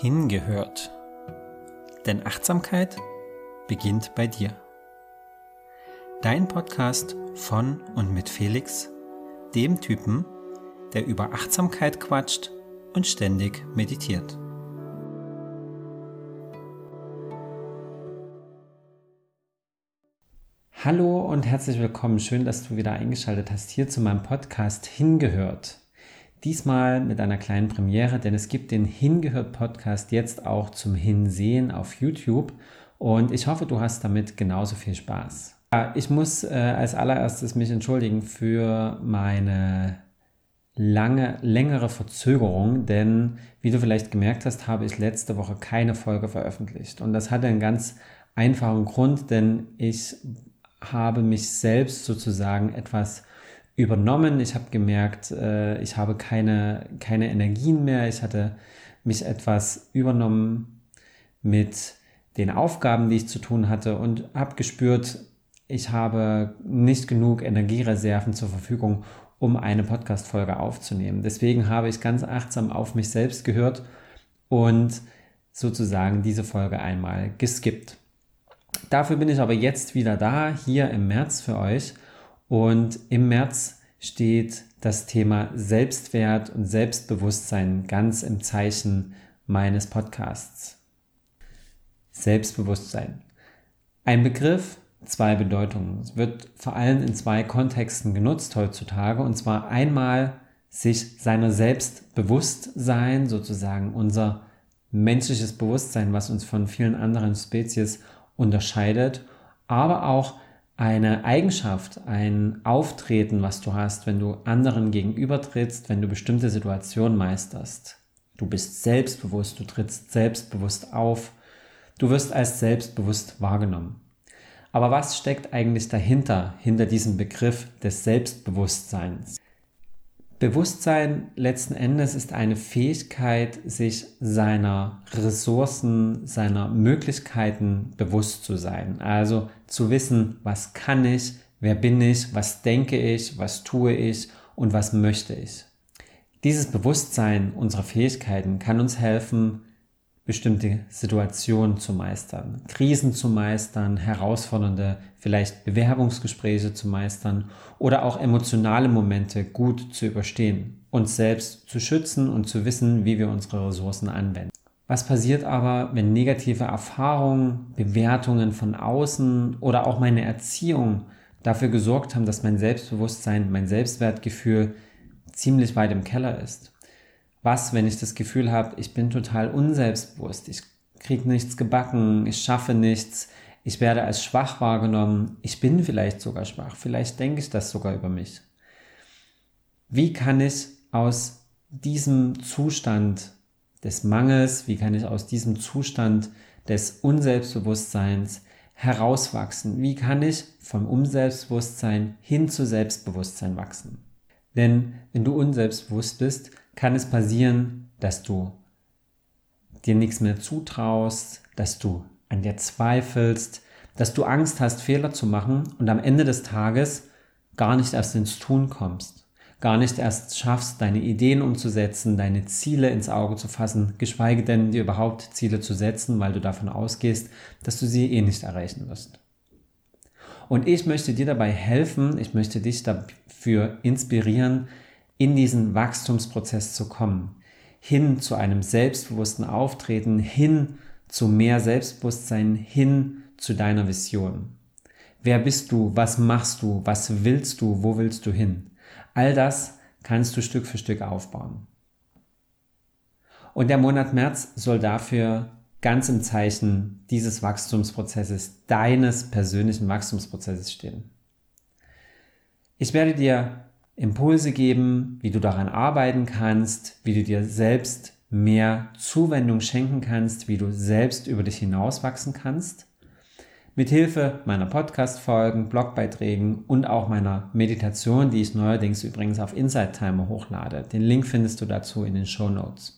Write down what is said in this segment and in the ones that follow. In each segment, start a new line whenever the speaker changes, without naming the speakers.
hingehört. Denn Achtsamkeit beginnt bei dir. Dein Podcast von und mit Felix, dem Typen, der über Achtsamkeit quatscht und ständig meditiert. Hallo und herzlich willkommen. Schön, dass du wieder eingeschaltet hast hier zu meinem Podcast Hingehört. Diesmal mit einer kleinen Premiere, denn es gibt den Hingehört Podcast jetzt auch zum Hinsehen auf YouTube und ich hoffe, du hast damit genauso viel Spaß. Ich muss äh, als allererstes mich entschuldigen für meine lange, längere Verzögerung, denn wie du vielleicht gemerkt hast, habe ich letzte Woche keine Folge veröffentlicht. Und das hatte einen ganz einfachen Grund, denn ich habe mich selbst sozusagen etwas übernommen. Ich habe gemerkt, äh, ich habe keine, keine Energien mehr. Ich hatte mich etwas übernommen mit den Aufgaben, die ich zu tun hatte und habe gespürt, ich habe nicht genug Energiereserven zur Verfügung, um eine Podcast-Folge aufzunehmen. Deswegen habe ich ganz achtsam auf mich selbst gehört und sozusagen diese Folge einmal geskippt. Dafür bin ich aber jetzt wieder da, hier im März für euch und im März steht das Thema Selbstwert und Selbstbewusstsein ganz im Zeichen meines Podcasts. Selbstbewusstsein. Ein Begriff, zwei Bedeutungen. Es wird vor allem in zwei Kontexten genutzt heutzutage. Und zwar einmal sich seiner selbst bewusst sein, sozusagen unser menschliches Bewusstsein, was uns von vielen anderen Spezies unterscheidet, aber auch eine Eigenschaft, ein Auftreten, was du hast, wenn du anderen gegenübertrittst, wenn du bestimmte Situationen meisterst. Du bist selbstbewusst, du trittst selbstbewusst auf, du wirst als selbstbewusst wahrgenommen. Aber was steckt eigentlich dahinter, hinter diesem Begriff des Selbstbewusstseins? Bewusstsein letzten Endes ist eine Fähigkeit, sich seiner Ressourcen, seiner Möglichkeiten bewusst zu sein. Also zu wissen, was kann ich, wer bin ich, was denke ich, was tue ich und was möchte ich. Dieses Bewusstsein unserer Fähigkeiten kann uns helfen, bestimmte Situationen zu meistern, Krisen zu meistern, herausfordernde vielleicht Bewerbungsgespräche zu meistern oder auch emotionale Momente gut zu überstehen, uns selbst zu schützen und zu wissen, wie wir unsere Ressourcen anwenden. Was passiert aber, wenn negative Erfahrungen, Bewertungen von außen oder auch meine Erziehung dafür gesorgt haben, dass mein Selbstbewusstsein, mein Selbstwertgefühl ziemlich weit im Keller ist? Was, wenn ich das Gefühl habe, ich bin total unselbstbewusst, ich kriege nichts gebacken, ich schaffe nichts, ich werde als schwach wahrgenommen, ich bin vielleicht sogar schwach, vielleicht denke ich das sogar über mich. Wie kann ich aus diesem Zustand des Mangels, wie kann ich aus diesem Zustand des Unselbstbewusstseins herauswachsen? Wie kann ich vom Unselbstbewusstsein hin zu Selbstbewusstsein wachsen? Denn wenn du unselbstbewusst bist, kann es passieren, dass du dir nichts mehr zutraust, dass du an dir zweifelst, dass du Angst hast, Fehler zu machen und am Ende des Tages gar nicht erst ins Tun kommst, gar nicht erst schaffst, deine Ideen umzusetzen, deine Ziele ins Auge zu fassen, geschweige denn dir überhaupt Ziele zu setzen, weil du davon ausgehst, dass du sie eh nicht erreichen wirst. Und ich möchte dir dabei helfen, ich möchte dich dafür inspirieren, in diesen Wachstumsprozess zu kommen, hin zu einem selbstbewussten Auftreten, hin zu mehr Selbstbewusstsein, hin zu deiner Vision. Wer bist du? Was machst du? Was willst du? Wo willst du hin? All das kannst du Stück für Stück aufbauen. Und der Monat März soll dafür ganz im Zeichen dieses Wachstumsprozesses, deines persönlichen Wachstumsprozesses stehen. Ich werde dir Impulse geben, wie du daran arbeiten kannst, wie du dir selbst mehr Zuwendung schenken kannst, wie du selbst über dich hinauswachsen kannst. Mit Hilfe meiner Podcast-Folgen, Blogbeiträgen und auch meiner Meditation, die ich neuerdings übrigens auf Insight Timer hochlade. Den Link findest du dazu in den Show Notes.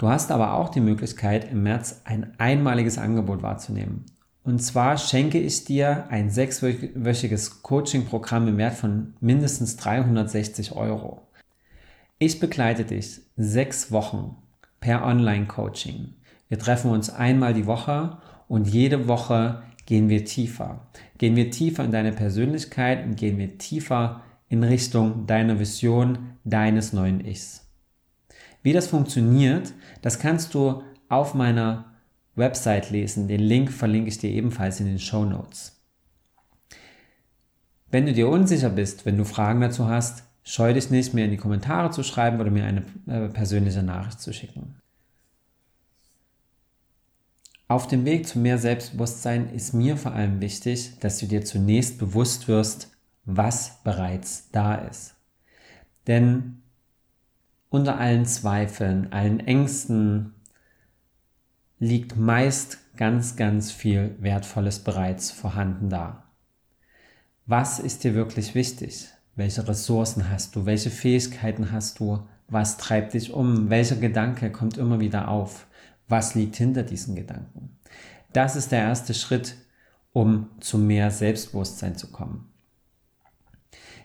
Du hast aber auch die Möglichkeit, im März ein einmaliges Angebot wahrzunehmen. Und zwar schenke ich dir ein sechswöchiges Coaching-Programm im Wert von mindestens 360 Euro. Ich begleite dich sechs Wochen per Online-Coaching. Wir treffen uns einmal die Woche und jede Woche gehen wir tiefer. Gehen wir tiefer in deine Persönlichkeit und gehen wir tiefer in Richtung deiner Vision, deines neuen Ichs. Wie das funktioniert, das kannst du auf meiner Website lesen. Den Link verlinke ich dir ebenfalls in den Show Notes. Wenn du dir unsicher bist, wenn du Fragen dazu hast, scheu dich nicht, mir in die Kommentare zu schreiben oder mir eine äh, persönliche Nachricht zu schicken. Auf dem Weg zu mehr Selbstbewusstsein ist mir vor allem wichtig, dass du dir zunächst bewusst wirst, was bereits da ist. Denn unter allen Zweifeln, allen Ängsten liegt meist ganz, ganz viel Wertvolles bereits vorhanden da. Was ist dir wirklich wichtig? Welche Ressourcen hast du? Welche Fähigkeiten hast du? Was treibt dich um? Welcher Gedanke kommt immer wieder auf? Was liegt hinter diesen Gedanken? Das ist der erste Schritt, um zu mehr Selbstbewusstsein zu kommen.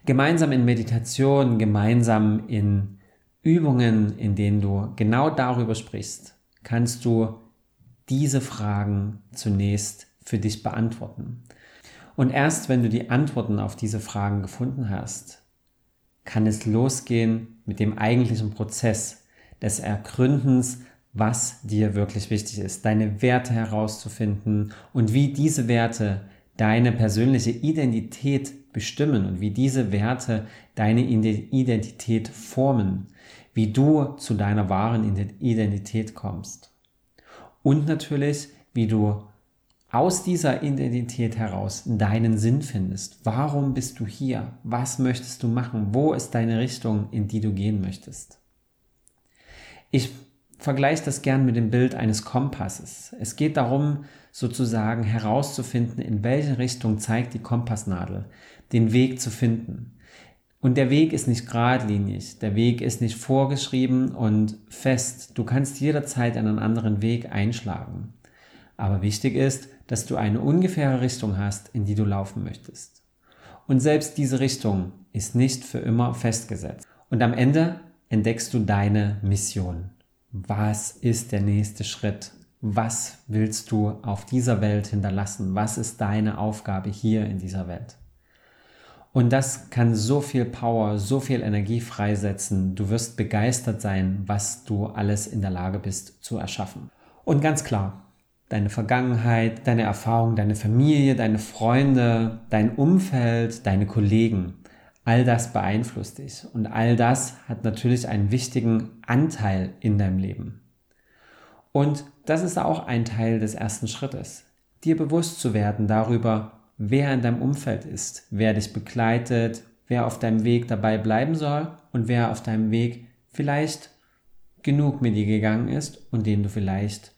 Gemeinsam in Meditation, gemeinsam in Übungen, in denen du genau darüber sprichst, kannst du diese Fragen zunächst für dich beantworten. Und erst wenn du die Antworten auf diese Fragen gefunden hast, kann es losgehen mit dem eigentlichen Prozess des Ergründens, was dir wirklich wichtig ist, deine Werte herauszufinden und wie diese Werte deine persönliche Identität bestimmen und wie diese Werte deine Identität formen, wie du zu deiner wahren Identität kommst. Und natürlich, wie du aus dieser Identität heraus deinen Sinn findest. Warum bist du hier? Was möchtest du machen? Wo ist deine Richtung, in die du gehen möchtest? Ich vergleiche das gern mit dem Bild eines Kompasses. Es geht darum, sozusagen herauszufinden, in welche Richtung zeigt die Kompassnadel, den Weg zu finden. Und der Weg ist nicht geradlinig, der Weg ist nicht vorgeschrieben und fest. Du kannst jederzeit einen anderen Weg einschlagen. Aber wichtig ist, dass du eine ungefähre Richtung hast, in die du laufen möchtest. Und selbst diese Richtung ist nicht für immer festgesetzt. Und am Ende entdeckst du deine Mission. Was ist der nächste Schritt? Was willst du auf dieser Welt hinterlassen? Was ist deine Aufgabe hier in dieser Welt? Und das kann so viel Power, so viel Energie freisetzen. Du wirst begeistert sein, was du alles in der Lage bist zu erschaffen. Und ganz klar, deine Vergangenheit, deine Erfahrung, deine Familie, deine Freunde, dein Umfeld, deine Kollegen, All das beeinflusst dich und all das hat natürlich einen wichtigen Anteil in deinem Leben. Und das ist auch ein Teil des ersten Schrittes, dir bewusst zu werden darüber, wer in deinem Umfeld ist, wer dich begleitet, wer auf deinem Weg dabei bleiben soll und wer auf deinem Weg vielleicht genug mit dir gegangen ist und den du vielleicht,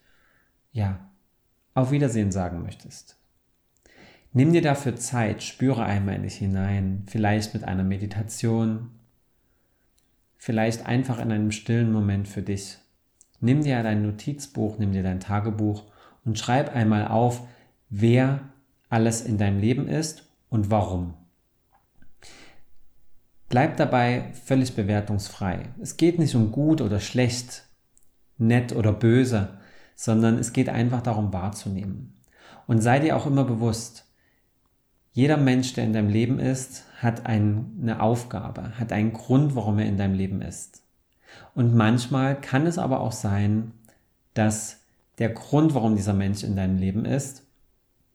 ja, auf Wiedersehen sagen möchtest. Nimm dir dafür Zeit, spüre einmal in dich hinein, vielleicht mit einer Meditation, vielleicht einfach in einem stillen Moment für dich. Nimm dir dein Notizbuch, nimm dir dein Tagebuch und schreib einmal auf, wer alles in deinem Leben ist und warum. Bleib dabei völlig bewertungsfrei. Es geht nicht um gut oder schlecht, nett oder böse, sondern es geht einfach darum wahrzunehmen. Und sei dir auch immer bewusst, jeder Mensch, der in deinem Leben ist, hat eine Aufgabe, hat einen Grund, warum er in deinem Leben ist. Und manchmal kann es aber auch sein, dass der Grund, warum dieser Mensch in deinem Leben ist,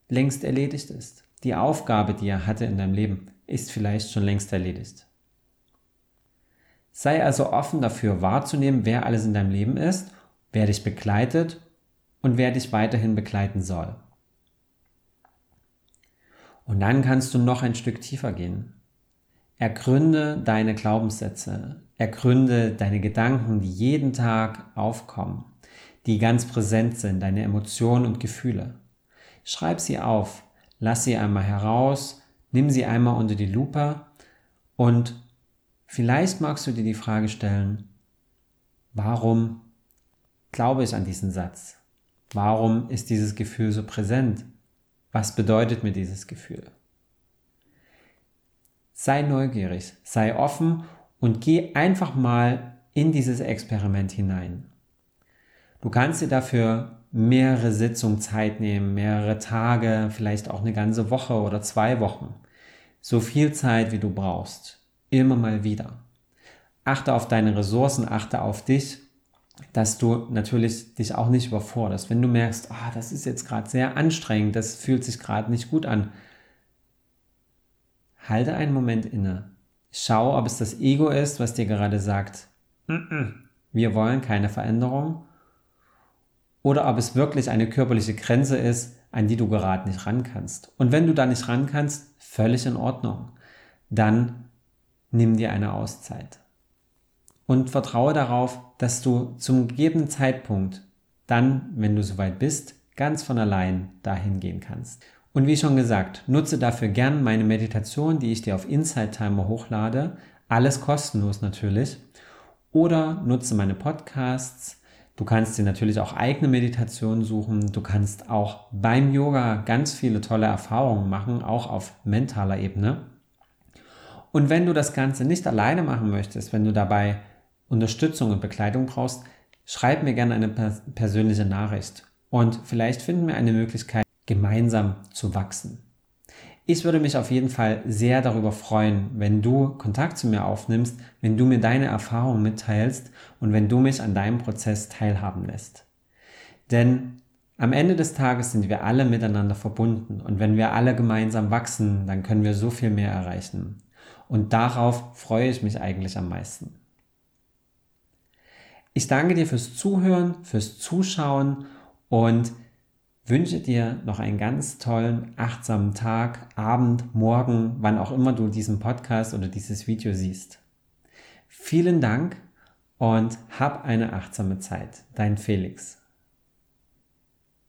längst erledigt ist. Die Aufgabe, die er hatte in deinem Leben, ist vielleicht schon längst erledigt. Sei also offen dafür wahrzunehmen, wer alles in deinem Leben ist, wer dich begleitet und wer dich weiterhin begleiten soll. Und dann kannst du noch ein Stück tiefer gehen. Ergründe deine Glaubenssätze, ergründe deine Gedanken, die jeden Tag aufkommen, die ganz präsent sind, deine Emotionen und Gefühle. Schreib sie auf, lass sie einmal heraus, nimm sie einmal unter die Lupe und vielleicht magst du dir die Frage stellen, warum glaube ich an diesen Satz? Warum ist dieses Gefühl so präsent? Was bedeutet mir dieses Gefühl? Sei neugierig, sei offen und geh einfach mal in dieses Experiment hinein. Du kannst dir dafür mehrere Sitzungen Zeit nehmen, mehrere Tage, vielleicht auch eine ganze Woche oder zwei Wochen. So viel Zeit, wie du brauchst. Immer mal wieder. Achte auf deine Ressourcen, achte auf dich, dass du natürlich dich auch nicht überforderst. Wenn du merkst, ah, das ist jetzt gerade sehr anstrengend, das fühlt sich gerade nicht gut an, halte einen Moment inne. Schau, ob es das Ego ist, was dir gerade sagt, wir wollen keine Veränderung oder ob es wirklich eine körperliche Grenze ist, an die du gerade nicht ran kannst. Und wenn du da nicht ran kannst, völlig in Ordnung. Dann nimm dir eine Auszeit. Und vertraue darauf, dass du zum gegebenen Zeitpunkt, dann, wenn du soweit bist, ganz von allein dahin gehen kannst. Und wie schon gesagt, nutze dafür gern meine Meditation, die ich dir auf Insight Timer hochlade. Alles kostenlos natürlich. Oder nutze meine Podcasts, Du kannst dir natürlich auch eigene Meditationen suchen. Du kannst auch beim Yoga ganz viele tolle Erfahrungen machen, auch auf mentaler Ebene. Und wenn du das Ganze nicht alleine machen möchtest, wenn du dabei Unterstützung und Begleitung brauchst, schreib mir gerne eine persönliche Nachricht. Und vielleicht finden wir eine Möglichkeit, gemeinsam zu wachsen. Ich würde mich auf jeden Fall sehr darüber freuen, wenn du Kontakt zu mir aufnimmst, wenn du mir deine Erfahrungen mitteilst und wenn du mich an deinem Prozess teilhaben lässt. Denn am Ende des Tages sind wir alle miteinander verbunden und wenn wir alle gemeinsam wachsen, dann können wir so viel mehr erreichen. Und darauf freue ich mich eigentlich am meisten. Ich danke dir fürs Zuhören, fürs Zuschauen und wünsche dir noch einen ganz tollen, achtsamen Tag, Abend, Morgen, wann auch immer du diesen Podcast oder dieses Video siehst. Vielen Dank und hab eine achtsame Zeit. Dein Felix.